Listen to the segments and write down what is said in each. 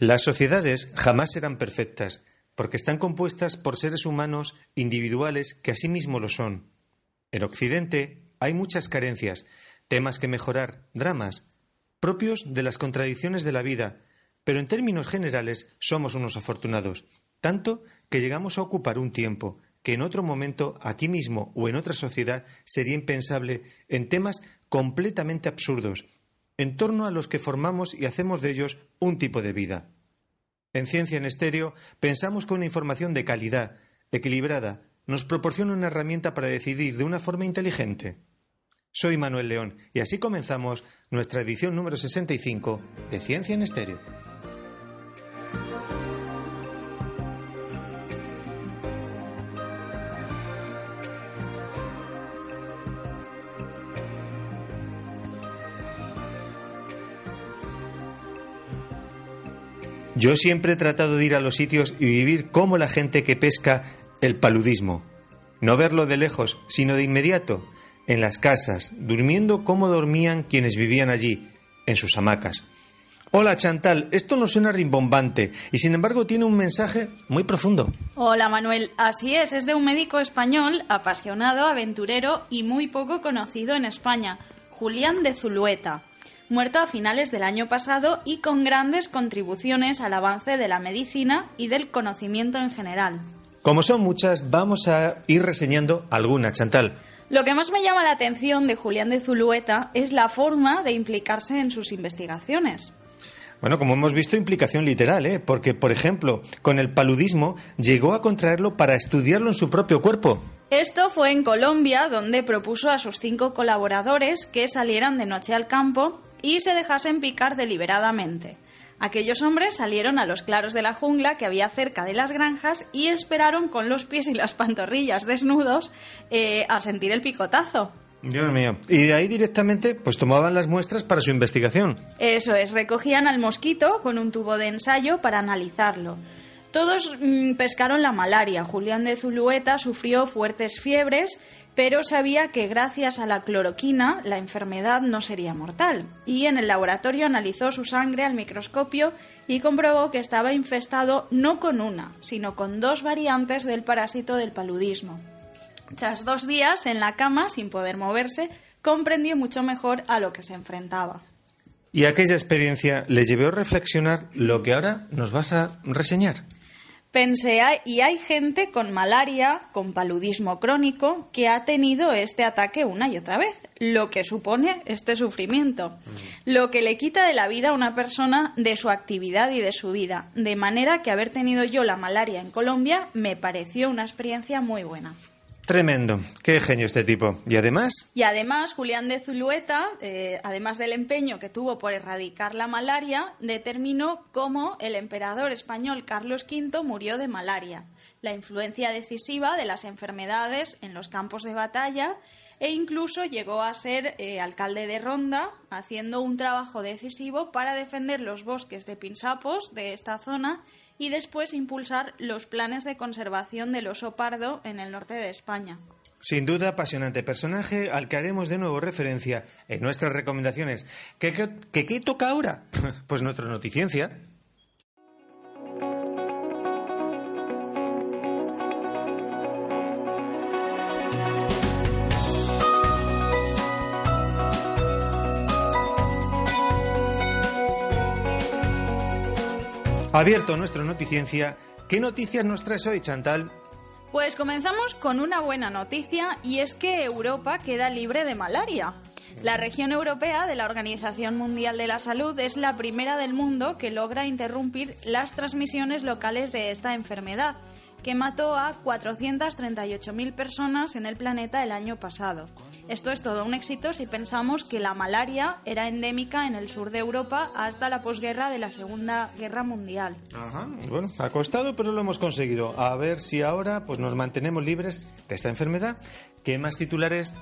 Las sociedades jamás serán perfectas, porque están compuestas por seres humanos individuales que asimismo lo son. En Occidente hay muchas carencias, temas que mejorar, dramas, propios de las contradicciones de la vida, pero en términos generales somos unos afortunados, tanto que llegamos a ocupar un tiempo que en otro momento, aquí mismo o en otra sociedad, sería impensable en temas completamente absurdos, en torno a los que formamos y hacemos de ellos un tipo de vida. En Ciencia en Estéreo pensamos que una información de calidad, equilibrada, nos proporciona una herramienta para decidir de una forma inteligente. Soy Manuel León y así comenzamos nuestra edición número 65 de Ciencia en Estéreo. Yo siempre he tratado de ir a los sitios y vivir como la gente que pesca el paludismo. No verlo de lejos, sino de inmediato, en las casas, durmiendo como dormían quienes vivían allí, en sus hamacas. Hola Chantal, esto no suena rimbombante y sin embargo tiene un mensaje muy profundo. Hola Manuel, así es, es de un médico español apasionado, aventurero y muy poco conocido en España, Julián de Zulueta muerto a finales del año pasado y con grandes contribuciones al avance de la medicina y del conocimiento en general. Como son muchas, vamos a ir reseñando alguna, Chantal. Lo que más me llama la atención de Julián de Zulueta es la forma de implicarse en sus investigaciones. Bueno, como hemos visto, implicación literal, ¿eh? Porque, por ejemplo, con el paludismo llegó a contraerlo para estudiarlo en su propio cuerpo. Esto fue en Colombia, donde propuso a sus cinco colaboradores que salieran de noche al campo y se dejasen picar deliberadamente. Aquellos hombres salieron a los claros de la jungla que había cerca de las granjas y esperaron con los pies y las pantorrillas desnudos eh, a sentir el picotazo. Dios mío. Y de ahí directamente pues tomaban las muestras para su investigación. Eso es, recogían al mosquito con un tubo de ensayo para analizarlo. Todos mm, pescaron la malaria. Julián de Zulueta sufrió fuertes fiebres pero sabía que gracias a la cloroquina la enfermedad no sería mortal. Y en el laboratorio analizó su sangre al microscopio y comprobó que estaba infestado no con una, sino con dos variantes del parásito del paludismo. Tras dos días en la cama, sin poder moverse, comprendió mucho mejor a lo que se enfrentaba. Y aquella experiencia le llevó a reflexionar lo que ahora nos vas a reseñar. Pensé, y hay gente con malaria, con paludismo crónico, que ha tenido este ataque una y otra vez, lo que supone este sufrimiento, mm. lo que le quita de la vida a una persona de su actividad y de su vida, de manera que haber tenido yo la malaria en Colombia me pareció una experiencia muy buena. Tremendo, qué genio este tipo. ¿Y además? Y además, Julián de Zulueta, eh, además del empeño que tuvo por erradicar la malaria, determinó cómo el emperador español Carlos V murió de malaria, la influencia decisiva de las enfermedades en los campos de batalla e incluso llegó a ser eh, alcalde de Ronda, haciendo un trabajo decisivo para defender los bosques de pinsapos de esta zona y después impulsar los planes de conservación del oso pardo en el norte de España. Sin duda, apasionante personaje al que haremos de nuevo referencia en nuestras recomendaciones. ¿Qué, qué, qué toca ahora? Pues nuestra noticiencia. Abierto nuestra noticiencia, ¿qué noticias nos traes hoy, Chantal? Pues comenzamos con una buena noticia y es que Europa queda libre de malaria. La región europea de la Organización Mundial de la Salud es la primera del mundo que logra interrumpir las transmisiones locales de esta enfermedad que mató a 438.000 personas en el planeta el año pasado. Esto es todo un éxito si pensamos que la malaria era endémica en el sur de Europa hasta la posguerra de la Segunda Guerra Mundial. Ajá. Bueno, ha costado, pero lo hemos conseguido. A ver si ahora pues nos mantenemos libres de esta enfermedad. ¿Qué más titulares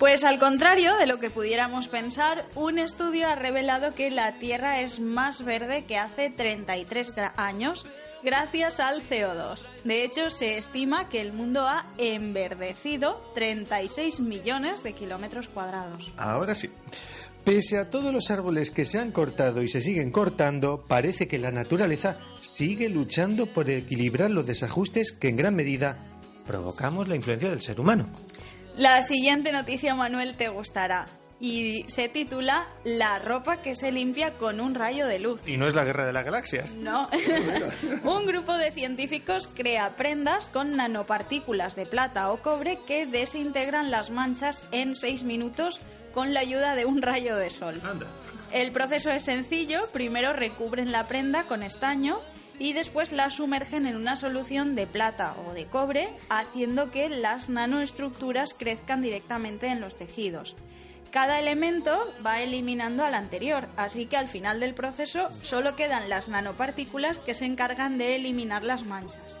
pues al contrario de lo que pudiéramos pensar, un estudio ha revelado que la Tierra es más verde que hace 33 años gracias al CO2. De hecho, se estima que el mundo ha enverdecido 36 millones de kilómetros cuadrados. Ahora sí. Pese a todos los árboles que se han cortado y se siguen cortando, parece que la naturaleza sigue luchando por equilibrar los desajustes que en gran medida provocamos la influencia del ser humano. La siguiente noticia, Manuel, te gustará. Y se titula La ropa que se limpia con un rayo de luz. Y no es la guerra de las galaxias. No. un grupo de científicos crea prendas con nanopartículas de plata o cobre que desintegran las manchas en seis minutos con la ayuda de un rayo de sol. El proceso es sencillo. Primero recubren la prenda con estaño y después la sumergen en una solución de plata o de cobre, haciendo que las nanoestructuras crezcan directamente en los tejidos. Cada elemento va eliminando al anterior, así que al final del proceso solo quedan las nanopartículas que se encargan de eliminar las manchas.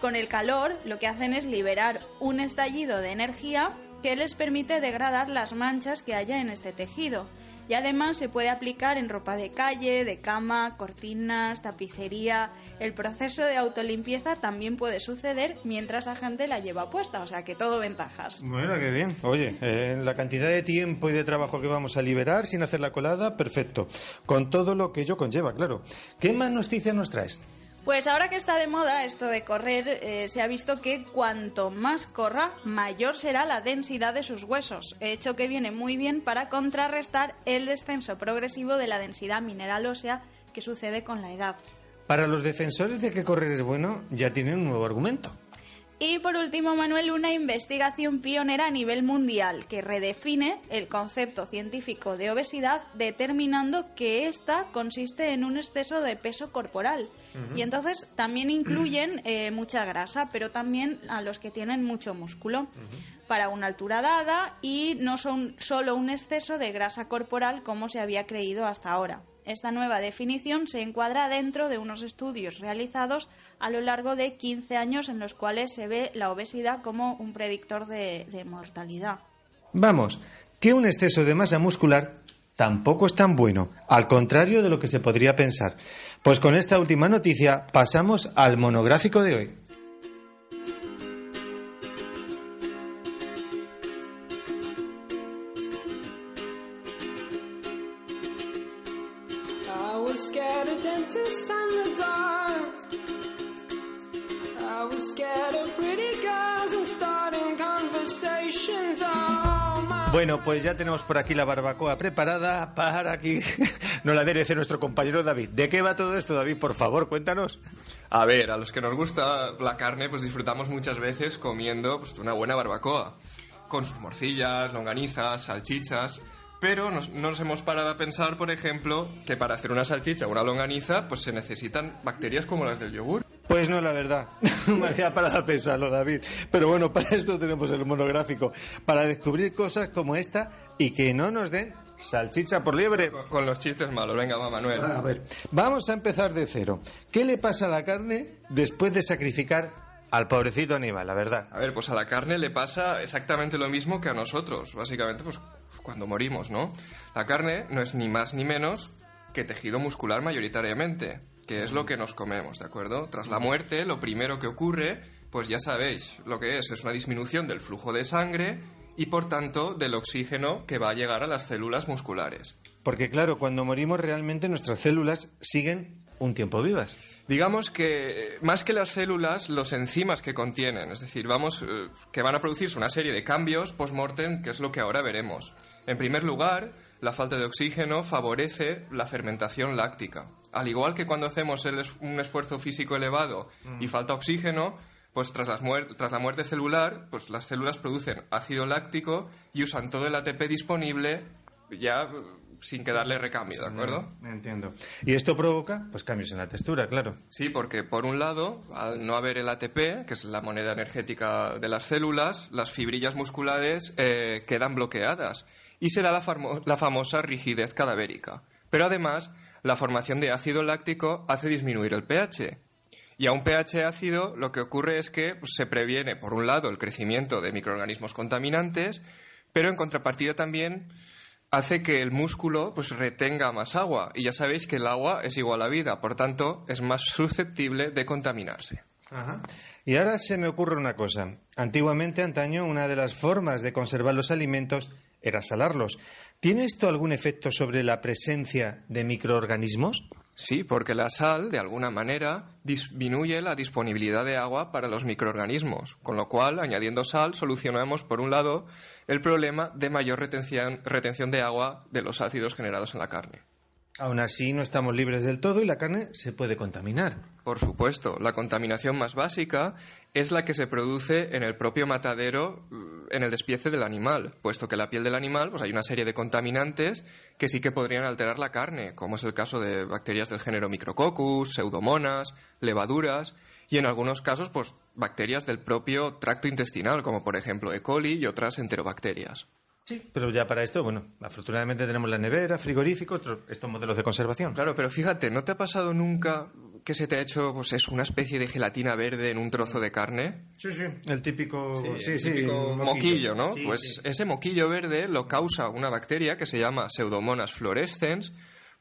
Con el calor lo que hacen es liberar un estallido de energía que les permite degradar las manchas que haya en este tejido y además se puede aplicar en ropa de calle, de cama, cortinas, tapicería. El proceso de autolimpieza también puede suceder mientras la gente la lleva puesta, o sea que todo ventajas. Bueno, qué bien. Oye, eh, la cantidad de tiempo y de trabajo que vamos a liberar sin hacer la colada, perfecto. Con todo lo que ello conlleva, claro. ¿Qué más noticias nos traes? Pues ahora que está de moda esto de correr, eh, se ha visto que cuanto más corra, mayor será la densidad de sus huesos, hecho que viene muy bien para contrarrestar el descenso progresivo de la densidad mineral ósea que sucede con la edad. Para los defensores de que correr es bueno, ya tienen un nuevo argumento. Y por último, Manuel, una investigación pionera a nivel mundial que redefine el concepto científico de obesidad, determinando que ésta consiste en un exceso de peso corporal. Y entonces también incluyen eh, mucha grasa, pero también a los que tienen mucho músculo. Para una altura dada y no son solo un exceso de grasa corporal como se había creído hasta ahora. Esta nueva definición se encuadra dentro de unos estudios realizados a lo largo de 15 años en los cuales se ve la obesidad como un predictor de, mortalidad. Vamos, que un exceso de masa muscular tampoco es tan bueno, al contrario de lo que se podría pensar. Pues con esta última noticia pasamos al monográfico de hoy. Bueno, pues ya tenemos por aquí la barbacoa preparada para que nos la aderece nuestro compañero David. ¿De qué va todo esto, David? Por favor, cuéntanos. A ver, a los que nos gusta la carne, pues disfrutamos muchas veces comiendo pues, una buena barbacoa. Con sus morcillas, longanizas, salchichas. Pero nos, no nos hemos parado a pensar, por ejemplo, que para hacer una salchicha o una longaniza, pues se necesitan bacterias como las del yogur. Pues no, la verdad. Me había parado a pensarlo, David. Pero bueno, para esto tenemos el monográfico. Para descubrir cosas como esta y que no nos den salchicha por liebre. Con, los chistes malos. Venga, va, Manuel. A ver, vamos a empezar de cero. ¿Qué le pasa a la carne después de sacrificar al pobrecito animal, la verdad? A ver, pues a la carne le pasa exactamente lo mismo que a nosotros. Básicamente, pues cuando morimos, ¿no? La carne no es ni más ni menos que tejido muscular mayoritariamente que es lo que nos comemos, ¿de acuerdo? Tras la muerte, lo primero que ocurre, pues ya sabéis lo que es, es una disminución del flujo de sangre y por tanto del oxígeno que va a llegar a las células musculares. Porque claro, cuando morimos realmente nuestras células siguen un tiempo vivas. Digamos que más que las células, los enzimas que contienen, es decir, vamos eh, que van a producirse una serie de cambios post-mortem, que es lo que ahora veremos. En primer lugar, la falta de oxígeno favorece la fermentación láctica. Al igual que cuando hacemos un esfuerzo físico elevado y mm. falta oxígeno, pues tras, tras, la muerte celular, pues las células producen ácido láctico y usan todo el ATP disponible ya sin que darle recambio, ¿de acuerdo? Entiendo. Y esto provoca, pues, cambios en la textura, claro. Sí, porque por un lado, al no haber el ATP, que es la moneda energética de las células, las fibrillas musculares eh, quedan bloqueadas y se da la, la famosa rigidez cadavérica. Pero además, la formación de ácido láctico hace disminuir el pH. Y a un pH ácido lo que ocurre es que pues, se previene, por un lado, el crecimiento de microorganismos contaminantes, pero en contrapartida también hace que el músculo pues retenga más agua. Y ya sabéis que el agua es igual a vida, por tanto, es más susceptible de contaminarse. Y ahora se me ocurre una cosa. Antiguamente, antaño, una de las formas de conservar los alimentos era salarlos. ¿Tiene esto algún efecto sobre la presencia de microorganismos? Sí, porque la sal, de alguna manera, disminuye la disponibilidad de agua para los microorganismos, con lo cual, añadiendo sal, solucionamos, por un lado, el problema de mayor retención, retención de agua de los ácidos generados en la carne. Aún así, no estamos libres del todo y la carne se puede contaminar. Por supuesto, la contaminación más básica es la que se produce en el propio matadero, mm, en el despiece del animal, puesto que la piel del animal pues hay una serie de contaminantes que sí que podrían alterar la carne, como es el caso de bacterias del género Micrococcus, pseudomonas, levaduras y en algunos casos pues bacterias del propio tracto intestinal, como por ejemplo E. coli y otras enterobacterias. Sí, pero ya para esto, bueno, afortunadamente tenemos la nevera, frigorífico, otros- estos modelos de conservación. Claro, pero fíjate, ¿no te ha pasado nunca que se te ha hecho pues es una especie de gelatina verde en un trozo de carne? Sí, sí. El típico, sí, el sí, típico moquillo, ¿no? Pues ese moquillo verde lo causa una bacteria que se llama Pseudomonas fluorescens,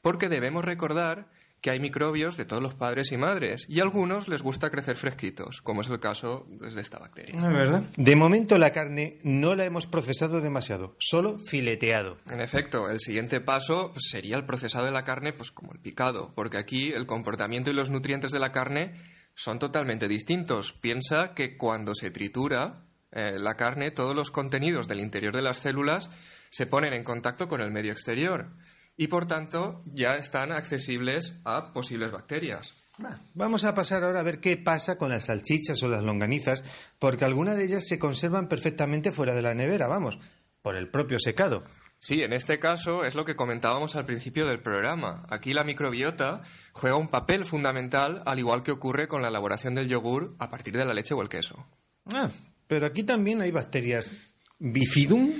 porque debemos recordar que hay microbios de todos los padres y madres, y a algunos les gusta crecer fresquitos, como es el caso de esta bacteria. Es verdad. De momento la carne no la hemos procesado demasiado, solo fileteado. En efecto, el siguiente paso sería el procesado de la carne, pues como el picado, porque aquí el comportamiento y los nutrientes de la carne son totalmente distintos. Piensa que cuando se tritura eh, la carne, todos los contenidos del interior de las células se ponen en contacto con el medio exterior y por tanto ya están accesibles a posibles bacterias. Va, Vamos a pasar ahora a ver qué pasa con las salchichas o las longanizas, porque algunas de ellas se conservan perfectamente fuera de la nevera, vamos, por el propio secado. Sí, en este caso es lo que comentábamos al principio del programa. Aquí la microbiota juega un papel fundamental, al igual que ocurre con la elaboración del yogur a partir de la leche o el queso. Ah, pero aquí también hay bacterias bifidum.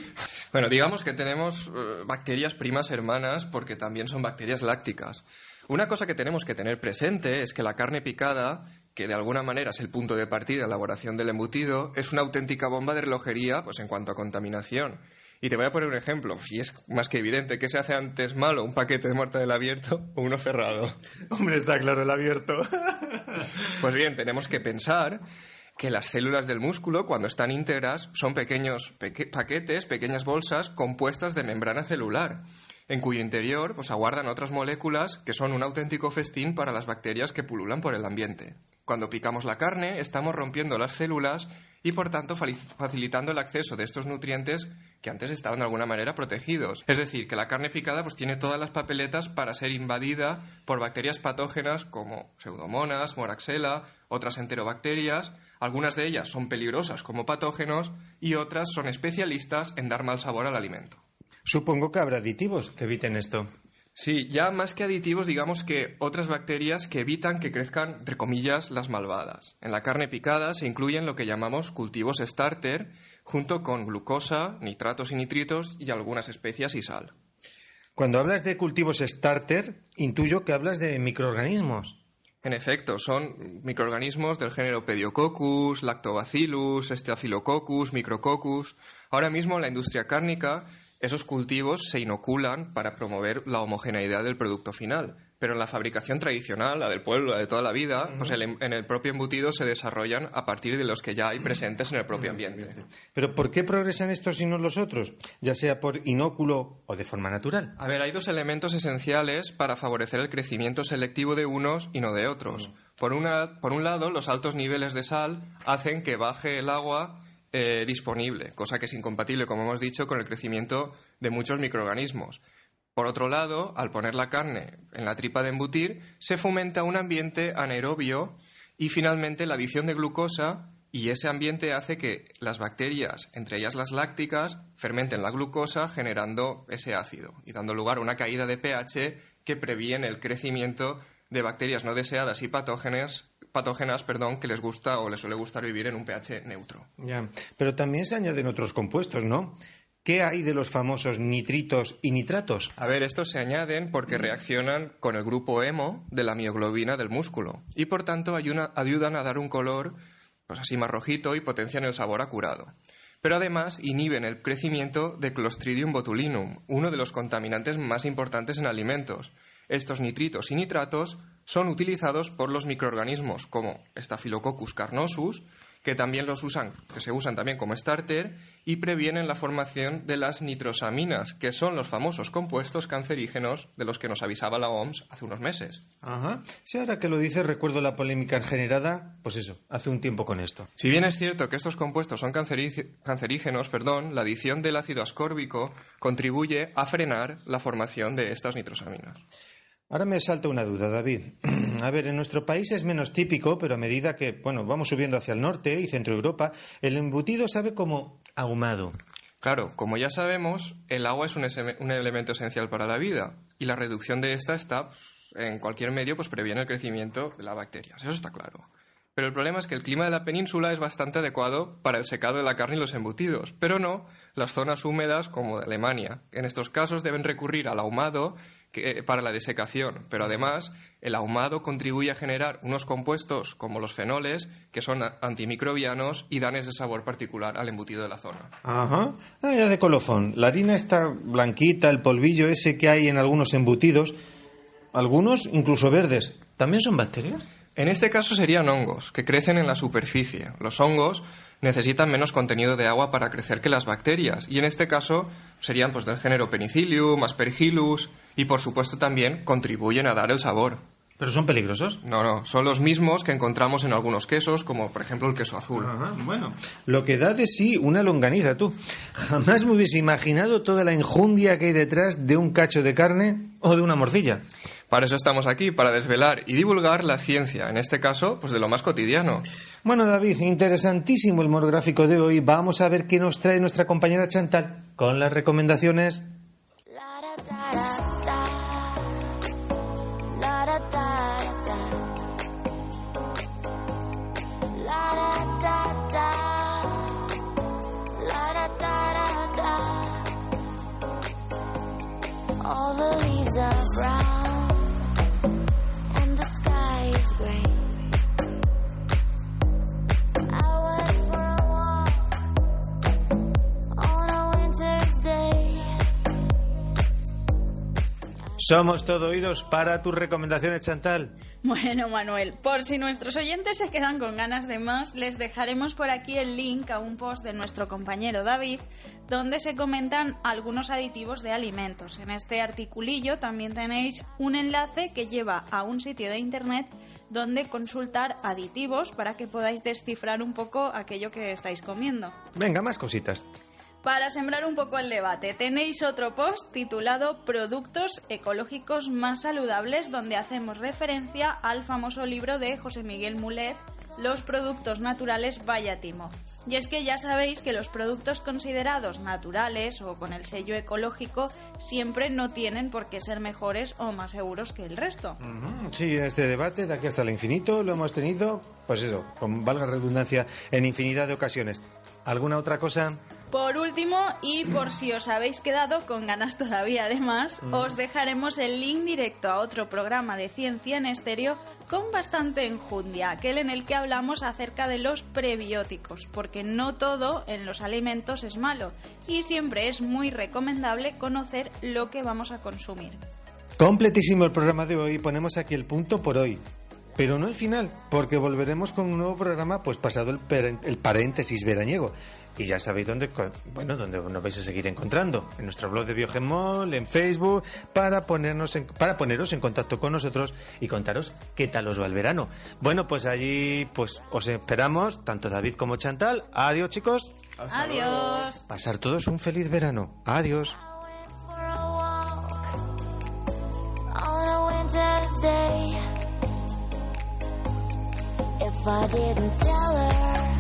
Bueno, digamos que tenemos eh, bacterias primas hermanas porque también son bacterias lácticas. Una cosa que tenemos que tener presente es que la carne picada, que de alguna manera es el punto de partida la elaboración del embutido, es una auténtica bomba de relojería pues, en cuanto a contaminación. Y te voy a poner un ejemplo, y es más que evidente, ¿qué se hace antes malo, un paquete de mortadela abierto o uno cerrado? Hombre, está claro el abierto. Pues bien, tenemos que pensar que las células del músculo, cuando están íntegras, son pequeños peque- paquetes, pequeñas bolsas compuestas de membrana celular, en cuyo interior pues, aguardan otras moléculas que son un auténtico festín para las bacterias que pululan por el ambiente. Cuando picamos la carne, estamos rompiendo las células y, por tanto, facilitando el acceso de estos nutrientes que antes estaban de alguna manera protegidos. Es decir, que la carne picada pues, tiene todas las papeletas para ser invadida por bacterias patógenas como pseudomonas, moraxella, otras enterobacterias. Algunas de ellas son peligrosas como patógenos y otras son especialistas en dar mal sabor al alimento. Supongo que habrá aditivos que eviten esto. Sí, ya más que aditivos, digamos que otras bacterias que evitan que crezcan, entre comillas, las malvadas. En la carne picada se incluyen lo que llamamos cultivos starter, junto con glucosa, nitratos y nitritos y algunas especias y sal. Cuando hablas de cultivos starter, intuyo que hablas de microorganismos. En efecto, son microorganismos del género Pediococcus, Lactobacillus, Staphylococcus, Micrococcus. Ahora mismo en la industria cárnica esos cultivos se inoculan para promover la homogeneidad del producto final. Pero en la fabricación tradicional, la del pueblo, la de toda la vida, pues el em- en el propio embutido se desarrollan a partir de los que ya hay presentes en el propio ambiente. Pero ¿por qué progresan estos y no los otros? Ya sea por inóculo o de forma natural. A ver, hay dos elementos esenciales para favorecer el crecimiento selectivo de unos y no de otros. Por, una, por un lado, los altos niveles de sal hacen que baje el agua eh, disponible, cosa que es incompatible, como hemos dicho, con el crecimiento de muchos microorganismos. Por otro lado, al poner la carne en la tripa de embutir, se fomenta un ambiente anaerobio y finalmente la adición de glucosa y ese ambiente hace que las bacterias, entre ellas las lácticas, fermenten la glucosa generando ese ácido y dando lugar a una caída de pH que previene el crecimiento de bacterias no deseadas y patógenas, patógenas perdón, que les gusta o les suele gustar vivir en un pH neutro. Ya, pero también se añaden otros compuestos, ¿no? ¿Qué hay de los famosos nitritos y nitratos? A ver, estos se añaden porque reaccionan con el grupo hemo de la mioglobina del músculo y por tanto ayudan a dar un color pues así más rojito y potencian el sabor a curado. Pero además inhiben el crecimiento de Clostridium botulinum, uno de los contaminantes más importantes en alimentos. Estos nitritos y nitratos son utilizados por los microorganismos como Staphylococcus carnosus, que también los usan, que se usan también como starter y previenen la formación de las nitrosaminas, que son los famosos compuestos cancerígenos de los que nos avisaba la OMS hace unos meses. Ajá. Si ahora que lo dices recuerdo la polémica generada, pues eso, hace un tiempo con esto. Si bien es cierto que estos compuestos son cancerígenos, perdón, la adición del ácido ascórbico contribuye a frenar la formación de estas nitrosaminas. Ahora me salta una duda, David. A ver, en nuestro país es menos típico, pero a medida que, bueno, vamos subiendo hacia el norte y centro Europa, el embutido sabe como ahumado. Claro, como ya sabemos, el agua es un, elemento esencial para la vida y la reducción de esta está pues, en cualquier medio, pues previene el crecimiento de las bacterias. Eso está claro. Pero el problema es que el clima de la península es bastante adecuado para el secado de la carne y los embutidos, pero no las zonas húmedas como Alemania. En estos casos deben recurrir al ahumado eh, para la desecación, pero además el ahumado contribuye a generar unos compuestos como los fenoles que son antimicrobianos y dan ese sabor particular al embutido de la zona. Ajá. Ah, ya de colofón. La harina está blanquita, el polvillo ese que hay en algunos embutidos, algunos incluso verdes. ¿También son bacterias? En este caso serían hongos, que crecen en la superficie. Los hongos necesitan menos contenido de agua para crecer que las bacterias, y en este caso serían pues del género Penicillium, Aspergillus, y por supuesto también contribuyen a dar el sabor. ¿Pero son peligrosos? No, no, son los mismos que encontramos en algunos quesos, como por ejemplo el queso azul. bueno, lo que da de sí una longaniza, tú. Jamás me hubiese imaginado toda la enjundia que hay detrás de un cacho de carne o de una morcilla. Para eso estamos aquí, para desvelar y divulgar la ciencia, en este caso, pues de lo más cotidiano. Bueno, David, interesantísimo el monográfico de hoy. Vamos a ver qué nos trae nuestra compañera Chantal con las recomendaciones Somos todo oídos para tus recomendaciones, Chantal. Bueno, Manuel, por si nuestros oyentes se quedan con ganas de más, les dejaremos por aquí el link a un post de nuestro compañero David, donde se comentan algunos aditivos de alimentos. En este articulillo también tenéis un enlace que lleva a un sitio de internet donde consultar aditivos para que podáis descifrar un poco aquello que estáis comiendo. Venga, más cositas. Para sembrar un poco el debate, tenéis otro post titulado Productos ecológicos más saludables, donde hacemos referencia al famoso libro de José Miguel Mulet, Los productos naturales vaya timo. Y es que ya sabéis que los productos considerados naturales o con el sello ecológico siempre no tienen por qué ser mejores o más seguros que el resto. Sí, este debate de aquí hasta el infinito lo hemos tenido, pues eso, con valga redundancia, en infinidad de ocasiones. ¿Alguna otra cosa? Por último, y por si os habéis quedado con ganas todavía además, mm. os dejaremos el link directo a otro programa de ciencia en estéreo con bastante enjundia, aquel en el que hablamos acerca de los prebióticos, porque no todo en los alimentos es malo y siempre es muy recomendable conocer lo que vamos a consumir. Completísimo el programa de hoy, ponemos aquí el punto por hoy. Pero no el final, porque volveremos con un nuevo programa pues pasado el, el paréntesis veraniego. Y ya sabéis dónde, bueno, dónde nos vais a seguir encontrando. En nuestro blog de Biogemol, en Facebook, para, ponernos para poneros en contacto con nosotros y contaros qué tal os va el verano. Bueno, pues allí pues os esperamos, tanto David como Chantal. Adiós, chicos. Adiós. Pasar todos un feliz verano. Adiós. If I didn't tell her,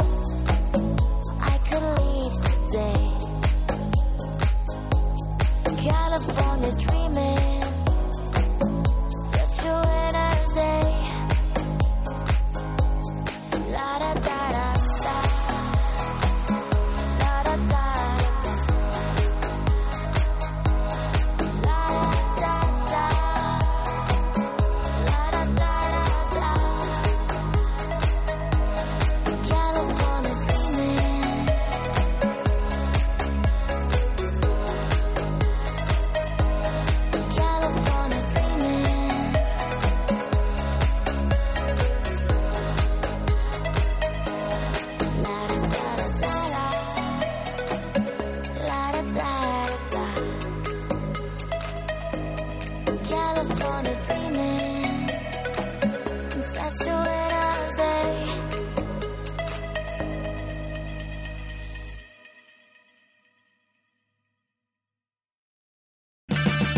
I could leave today. California dreaming.